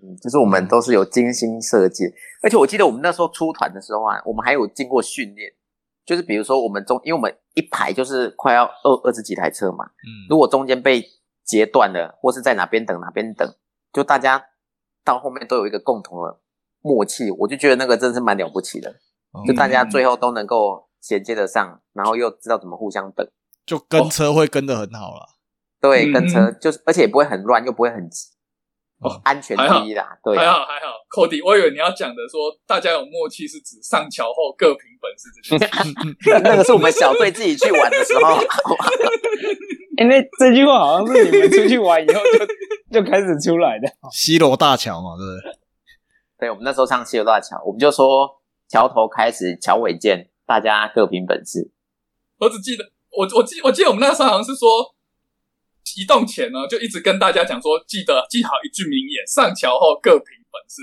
嗯，就是我们都是有精心设计，而且我记得我们那时候出团的时候啊，我们还有经过训练，就是比如说我们中，因为我们一排就是快要二二十几台车嘛，嗯如果中间被截断了，或是在哪边等哪边等，就大家到后面都有一个共同的默契，我就觉得那个真的是蛮了不起的，哦就大家最后都能够衔接得上，然后又知道怎么互相等，就跟车会跟得很好啦。对，嗯跟车就是，而且也不会很乱，又不会很急。哦安全第一啦，对还，好还好，Cody，我以为你要讲的说大家有默契是指上桥后各凭本事这件事。(laughs) 那个是我们小队自己去玩的时候，(laughs) 哎、那这句话好像是你们出去玩以后就就开始出来的。(laughs) 西罗大桥嘛，对不对？对，我们那时候上西罗大桥，我们就说桥头开始，桥尾见，大家各凭本事。我只记得我我记我记得我们那时候好像是说，移动前呢就一直跟大家讲说，记得记好一句名言：上桥后各凭本事。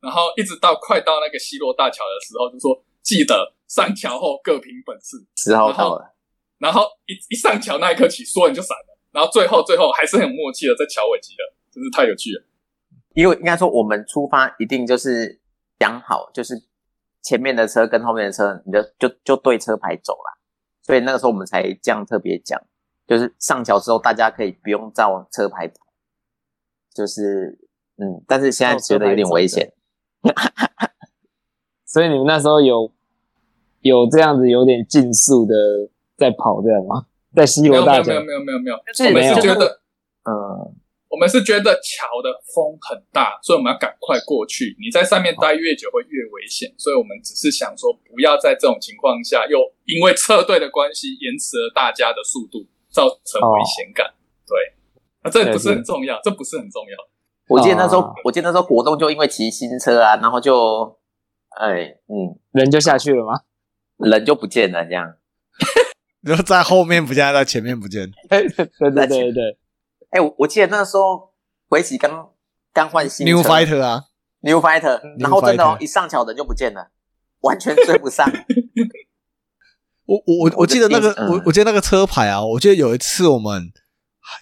然后一直到快到那个西洛大桥的时候，就说记得上桥后各凭本事。时候到了，然后一一上桥那一刻起，所有人就散了。然后最后最后还是很有默契的在桥尾集了，真是太有趣了。因为应该说我们出发一定就是讲好，就是前面的车跟后面的车，你就就就对车牌走啦。所以那个时候我们才这样特别讲，就是上桥之后大家可以不用照车牌跑，就是嗯，但是现在觉得有点危险。所以你们那时候有有这样子有点竞速的在跑这样吗？在西没罗大桥没有没有没有没有没有，我们是觉得嗯，我们是觉得桥的风很大，所以我们要赶快过去。你在上面待越久会越危险，所以我们只是想说，不要在这种情况下又因为车队的关系延迟了大家的速度，造成危险感。对，那这不是很重要，这不是很重要。我记得那时候，啊我记得那时候国栋就因为骑新车啊，然后就，哎，嗯，人就下去了吗？人就不见了，这样。(laughs) 然后在后面不见，在前面不见。(laughs) 对对对对对，哎、我我记得那时候回奇刚刚换新车 New Fighter 啊，New Fighter，然后真的哦一上桥人就不见了，完全追不上。(laughs) 我我我我记得那个嗯我我记得那个车牌啊，我记得有一次我们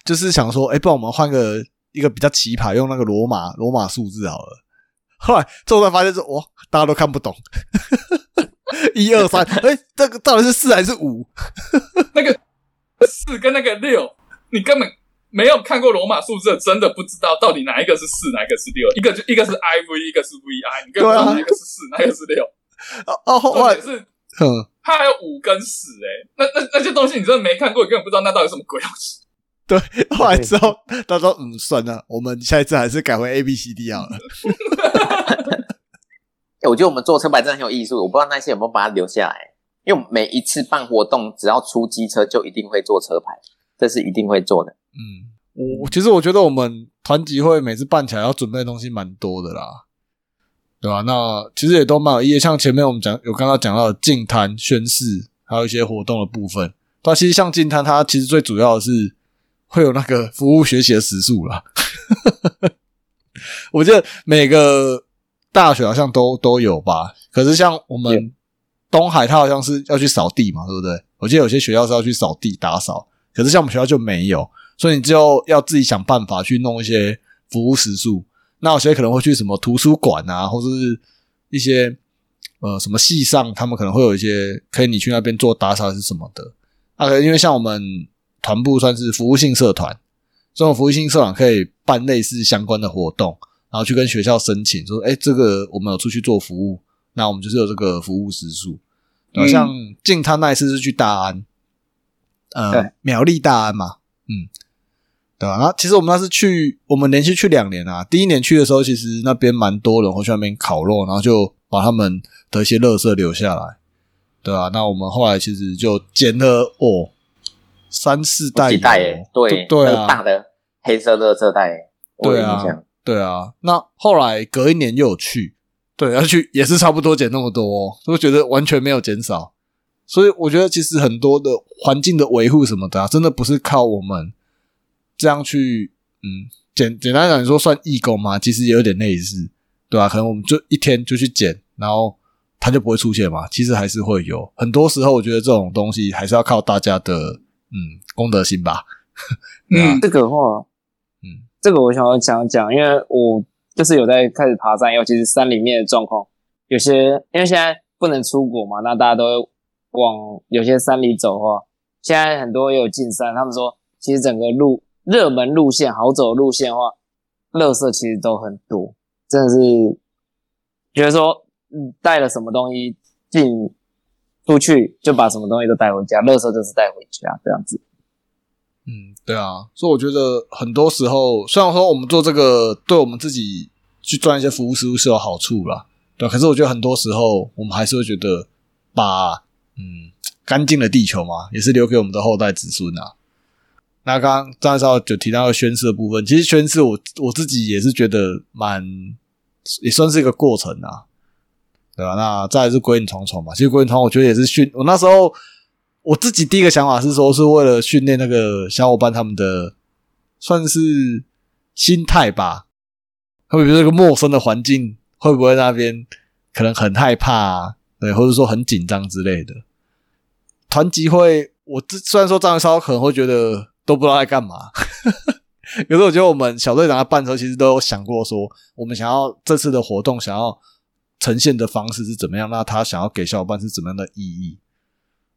就是想说，哎，不然我们换个一个比较奇葩，用那个罗马罗马数字好了。后来最后才发现说，哇，大家都看不懂，一二三，哎，这个到底是四还是五？(laughs) 那个四跟那个六，你根本没有看过罗马数字，真的不知道到底哪一个是四，哪一个是六。一个就一个是 IV，一个是 VI，你根本不知道哪一个是四，哪一个是六。(laughs) 哦哦，后来是 (laughs) 嗯，它还有五跟十，哎，那那那些东西你真的没看过，你根本不知道那到底什么鬼东西。对，(laughs) 后来之后他说，嗯，算了，我们下一次还是改回 A B C D 好了。(laughs) 欸我觉得我们做车牌真的很有艺术，我不知道那些有没有把它留下来。因为我们每一次办活动，只要出机车就一定会做车牌，这是一定会做的。嗯，我其实我觉得我们团集会每次办起来要准备的东西蛮多的啦，对吧、那其实也都蛮有意义，像前面我们讲有刚刚讲到的净滩宣誓，还有一些活动的部分。它其实像净滩，它其实最主要的是会有那个服务学习的时数啦。(laughs) 我记得每个大学好像都都有吧，可是像我们东海，它好像是要去扫地嘛，对不对？我记得有些学校是要去扫地打扫，可是像我们学校就没有，所以你就要自己想办法去弄一些服务时数。那有些可能会去什么图书馆啊，或者是一些呃什么系上，他们可能会有一些可以你去那边做打扫还是什么的。啊，因为像我们团部算是服务性社团，这种服务性社团可以办类似相关的活动，然后去跟学校申请说，哎，这个我们有出去做服务，那我们就是有这个服务时数。像进他那一次是去大安，呃对，苗栗大安嘛，嗯，对吧？然后其实我们那是去，我们连续去两年啊。第一年去的时候，其实那边蛮多人会去那边烤肉，然后就把他们的一些垃圾留下来，对吧、那我们后来其实就捡了哦三四袋油，几袋耶，对对啊，大的黑色垃圾袋，对啊。对啊，那后来隔一年又有去，对，要去也是差不多捡那么多、哦，就觉得完全没有减少。所以我觉得其实很多的环境的维护什么的啊，真的不是靠我们这样去，嗯，简简单讲，你说算义工嘛，其实也有点类似，对吧、可能我们就一天就去捡，然后它就不会出现嘛。其实还是会有，很多时候我觉得这种东西还是要靠大家的，嗯，公德心吧。(laughs) 嗯，这个话，嗯，这个我想要讲讲，因为我就是有在开始爬山，尤其是山里面的状况，有些因为现在不能出国嘛，那大家都会往有些山里走的话，现在很多也有进山，他们说其实整个路热门路线、好走路线的话，垃圾其实都很多，真的是觉得说，嗯，带了什么东西进出去，就把什么东西都带回家，垃圾就是带回家这样子。嗯，对啊，所以我觉得很多时候，虽然说我们做这个对我们自己去赚一些服务收入是有好处啦，对，可是我觉得很多时候我们还是会觉得把嗯干净的地球嘛，也是留给我们的后代子孙啊。那刚刚张少就提到宣誓的部分，其实宣誓我我自己也是觉得蛮也算是一个过程啊，对吧、那再来是归隐重重嘛，其实归隐重我觉得也是训，我那时候我自己第一个想法是说，是为了训练那个小伙伴他们的算是心态吧，会不会这个陌生的环境会不会那边可能很害怕、啊，对，或者说很紧张之类的。团集会，我这虽然说张元烧可能会觉得都不知道在干嘛，有时候我觉得我们小队长在办的时候，其实都有想过说，我们想要这次的活动想要呈现的方式是怎么样，那他想要给小伙伴是怎么样的意义？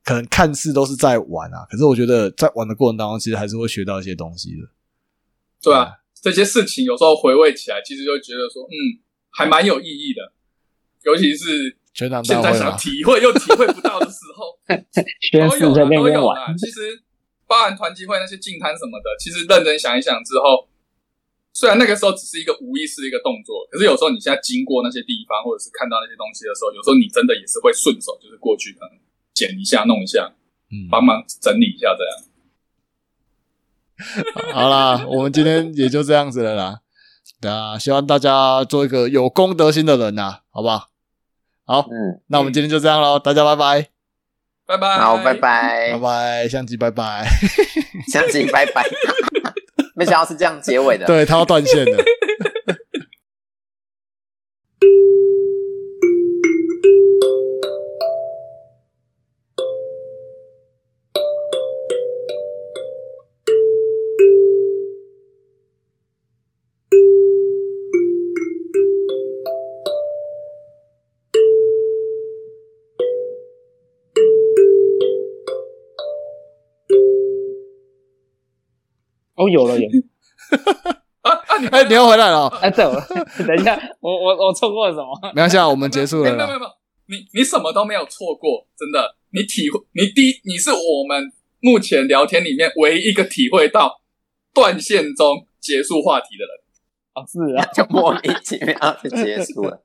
可能看似都是在玩啊，可是我觉得在玩的过程当中，其实还是会学到一些东西的。对啊，这些事情有时候回味起来，其实就觉得说，嗯，还蛮有意义的。尤其是全场现在想体会又体会不到的时候，(laughs) 宣都有在那都有边玩。，其实包含团集会那些净摊什么的，其实认真想一想之后，虽然那个时候只是一个无意识的一个动作，可是有时候你现在经过那些地方，或者是看到那些东西的时候，有时候你真的也是会顺手就是过去可能捡一下、弄一下，嗯，帮忙整理一下这样。(laughs) 好啦，我们今天也就这样子了啦。对啊，希望大家做一个有公德心的人呐，好不好？好，嗯，那我们今天就这样喽，大家拜拜，拜拜，好，拜拜拜，拜，相机拜拜。相机拜拜。(laughs) (laughs) 没想到是这样结尾的。对他要断线了。(laughs) 哦，有了有了。(laughs) 啊啊！你哎，你又回来了哦，哎，对，我 (laughs) 等一下，我我我错过了什么？没关系啊，我们结束了。没有没有没有，你你什么都没有错过，真的，你体会，你第一，你是我们目前聊天里面唯一一个体会到断线中结束话题的人。啊，是啊，就莫名其妙就结束了。